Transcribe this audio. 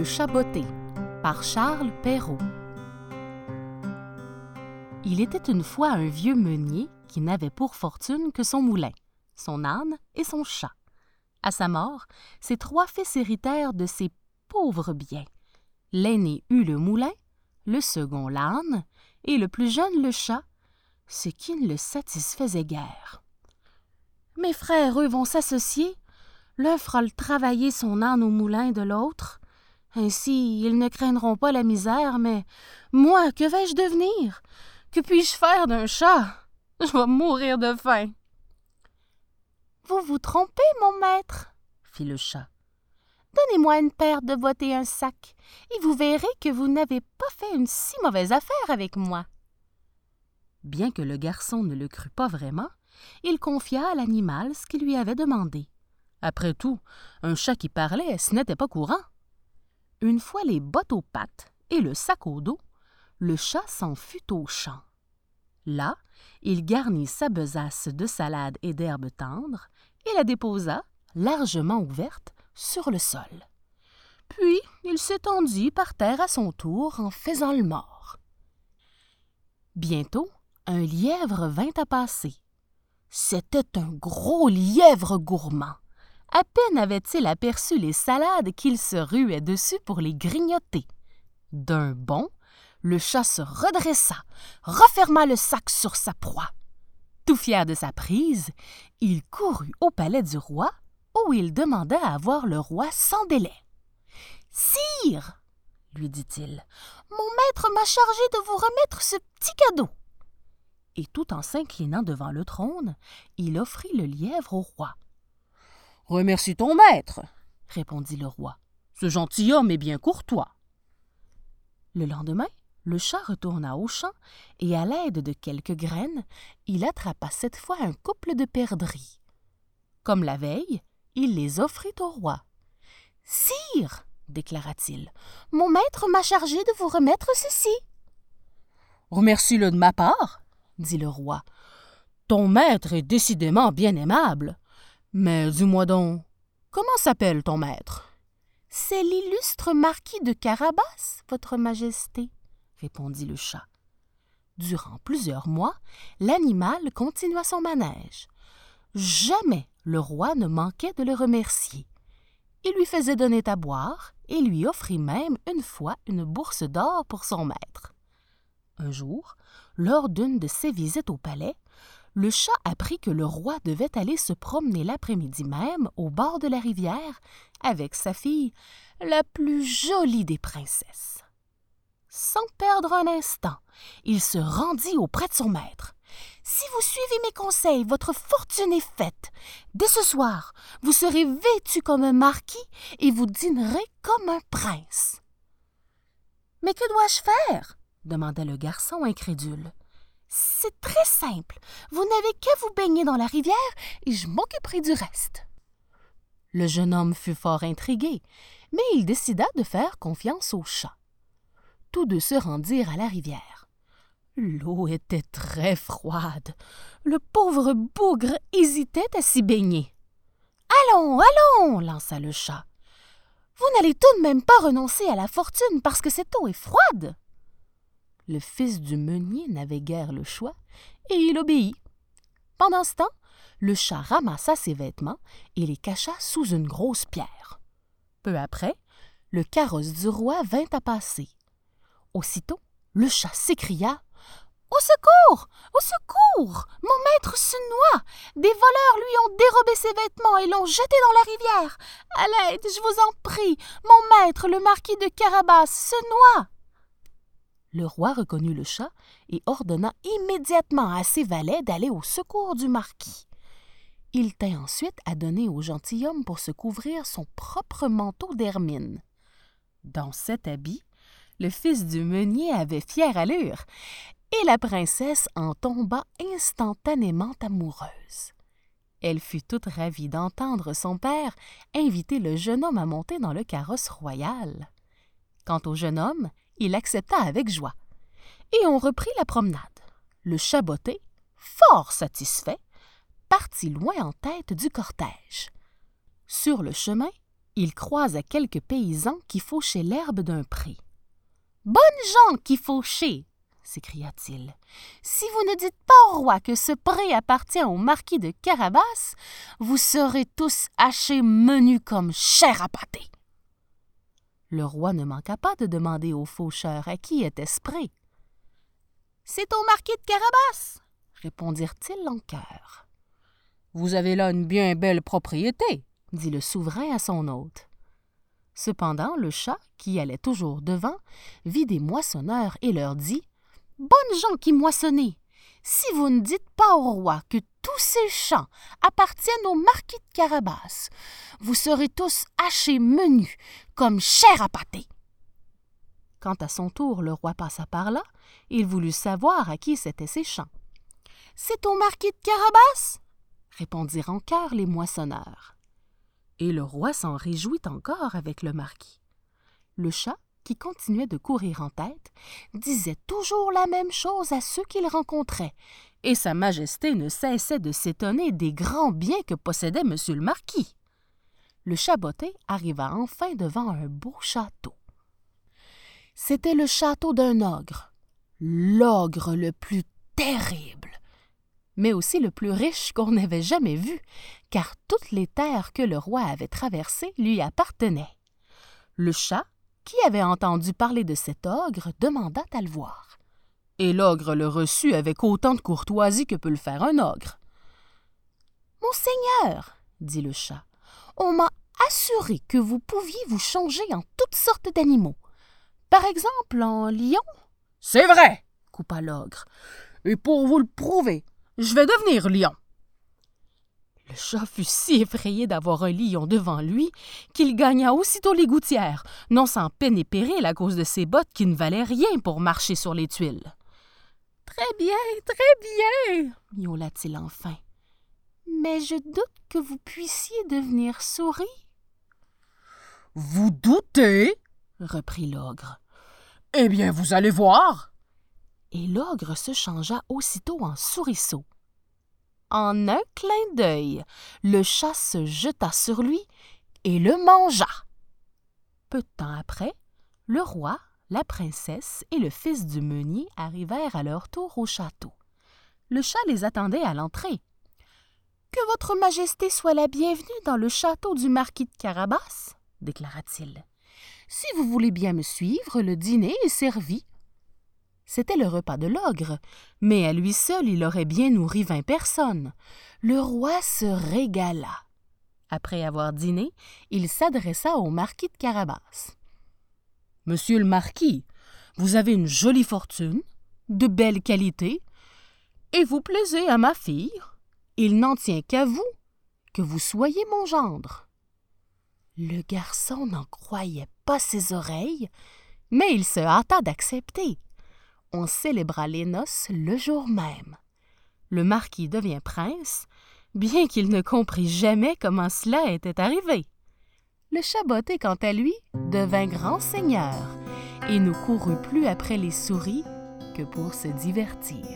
Le chat botté par Charles Perrault. Il était une fois un vieux meunier qui n'avait pour fortune que son moulin, son âne et son chat. À sa mort, ses trois fils héritèrent de ses pauvres biens. L'aîné eut le moulin, le second l'âne, et le plus jeune le chat, ce qui ne le satisfaisait guère. Mes frères, eux, vont s'associer. L'un fera le travailler son âne au moulin de l'autre. Ainsi, ils ne craindront pas la misère, mais moi, que vais-je devenir? Que puis-je faire d'un chat? Je vais mourir de faim. Vous vous trompez, mon maître, fit le chat. Donnez-moi une paire de bottes et un sac, et vous verrez que vous n'avez pas fait une si mauvaise affaire avec moi. Bien que le garçon ne le crût pas vraiment, il confia à l'animal ce qu'il lui avait demandé. Après tout, un chat qui parlait, ce n'était pas courant. Une fois les bottes aux pattes et le sac au dos, le chat s'en fut au champ. Là, il garnit sa besace de salade et d'herbes tendres et la déposa, largement ouverte, sur le sol. Puis il s'étendit par terre à son tour en faisant le mort. Bientôt, un lièvre vint à passer. C'était un gros lièvre gourmand. À peine avait-il aperçu les salades qu'il se ruait dessus pour les grignoter. D'un bond, le chat se redressa, referma le sac sur sa proie. Tout fier de sa prise, il courut au palais du roi, où il demanda à voir le roi sans délai. Sire, lui dit-il, mon maître m'a chargé de vous remettre ce petit cadeau. Et tout en s'inclinant devant le trône, il offrit le lièvre au roi. Remercie ton maître, répondit le roi. Ce gentilhomme est bien courtois. Le lendemain, le chat retourna au champ et, à l'aide de quelques graines, il attrapa cette fois un couple de perdrix. Comme la veille, il les offrit au roi. Sire, déclara-t-il, mon maître m'a chargé de vous remettre ceci. Remercie-le de ma part, dit le roi. Ton maître est décidément bien aimable. Mais dis-moi donc, comment s'appelle ton maître? C'est l'illustre marquis de Carabas, votre majesté, répondit le chat. Durant plusieurs mois, l'animal continua son manège. Jamais le roi ne manquait de le remercier. Il lui faisait donner à boire et lui offrit même une fois une bourse d'or pour son maître. Un jour, lors d'une de ses visites au palais, le chat apprit que le roi devait aller se promener l'après-midi même au bord de la rivière avec sa fille, la plus jolie des princesses. Sans perdre un instant, il se rendit auprès de son maître. Si vous suivez mes conseils, votre fortune est faite. Dès ce soir, vous serez vêtu comme un marquis et vous dînerez comme un prince. Mais que dois-je faire demanda le garçon incrédule. C'est très simple. Vous n'avez qu'à vous baigner dans la rivière et je m'occuperai du reste. Le jeune homme fut fort intrigué, mais il décida de faire confiance au chat. Tous deux se rendirent à la rivière. L'eau était très froide. Le pauvre bougre hésitait à s'y baigner. Allons, allons, lança le chat. Vous n'allez tout de même pas renoncer à la fortune parce que cette eau est froide le fils du meunier n'avait guère le choix, et il obéit. Pendant ce temps, le chat ramassa ses vêtements et les cacha sous une grosse pierre. Peu après, le carrosse du roi vint à passer. Aussitôt, le chat s'écria Au secours Au secours Mon maître se noie Des voleurs lui ont dérobé ses vêtements et l'ont jeté dans la rivière. À l'aide, je vous en prie Mon maître, le marquis de Carabas, se noie le roi reconnut le chat et ordonna immédiatement à ses valets d'aller au secours du marquis. Il tint ensuite à donner au gentilhomme pour se couvrir son propre manteau d'hermine. Dans cet habit, le fils du meunier avait fière allure, et la princesse en tomba instantanément amoureuse. Elle fut toute ravie d'entendre son père inviter le jeune homme à monter dans le carrosse royal. Quant au jeune homme, il accepta avec joie. Et on reprit la promenade. Le chaboté, fort satisfait, partit loin en tête du cortège. Sur le chemin, il croisa quelques paysans qui fauchaient l'herbe d'un pré. Bonnes gens qui fauchez s'écria-t-il. Si vous ne dites pas au roi que ce pré appartient au marquis de Carabas, vous serez tous hachés menus comme chair à pâté. Le roi ne manqua pas de demander aux faucheurs à qui était ce pré. C'est au marquis de Carabas, répondirent-ils en chœur. Vous avez là une bien belle propriété, dit le souverain à son hôte. Cependant, le chat, qui allait toujours devant, vit des moissonneurs et leur dit Bonnes gens qui moissonnez, si vous ne dites pas au roi que tous ces champs appartiennent au marquis de Carabas, vous serez tous hachés menus comme chair à pâté. Quand à son tour le roi passa par là, il voulut savoir à qui c'étaient ces champs. C'est au marquis de Carabas, répondirent en chœur les moissonneurs. Et le roi s'en réjouit encore avec le marquis. Le chat qui continuait de courir en tête, disait toujours la même chose à ceux qu'il rencontrait, et Sa Majesté ne cessait de s'étonner des grands biens que possédait M. le Marquis. Le chaboté arriva enfin devant un beau château. C'était le château d'un ogre, l'ogre le plus terrible, mais aussi le plus riche qu'on avait jamais vu, car toutes les terres que le roi avait traversées lui appartenaient. Le chat qui avait entendu parler de cet ogre demanda à le voir. Et l'ogre le reçut avec autant de courtoisie que peut le faire un ogre. Monseigneur, dit le chat, on m'a assuré que vous pouviez vous changer en toutes sortes d'animaux. Par exemple en lion? C'est vrai, coupa l'ogre. Et pour vous le prouver, je vais devenir lion. Le chat fut si effrayé d'avoir un lion devant lui qu'il gagna aussitôt les gouttières, non sans peine et péril à cause de ses bottes qui ne valaient rien pour marcher sur les tuiles. Très bien, très bien, miaula-t-il enfin. Mais je doute que vous puissiez devenir souris. Vous doutez reprit l'ogre. Eh bien, vous allez voir. Et l'ogre se changea aussitôt en souriceau. En un clin d'œil, le chat se jeta sur lui et le mangea. Peu de temps après, le roi, la princesse et le fils du meunier arrivèrent à leur tour au château. Le chat les attendait à l'entrée. Que votre majesté soit la bienvenue dans le château du marquis de Carabas, déclara-t-il. Si vous voulez bien me suivre, le dîner est servi. C'était le repas de l'ogre, mais à lui seul il aurait bien nourri vingt personnes. Le roi se régala. Après avoir dîné, il s'adressa au marquis de Carabas. Monsieur le marquis, vous avez une jolie fortune, de belles qualités, et vous plaisez à ma fille. Il n'en tient qu'à vous que vous soyez mon gendre. Le garçon n'en croyait pas ses oreilles, mais il se hâta d'accepter on célébra les noces le jour même. Le marquis devient prince, bien qu'il ne comprit jamais comment cela était arrivé. Le chaboté, quant à lui, devint grand seigneur et ne courut plus après les souris que pour se divertir.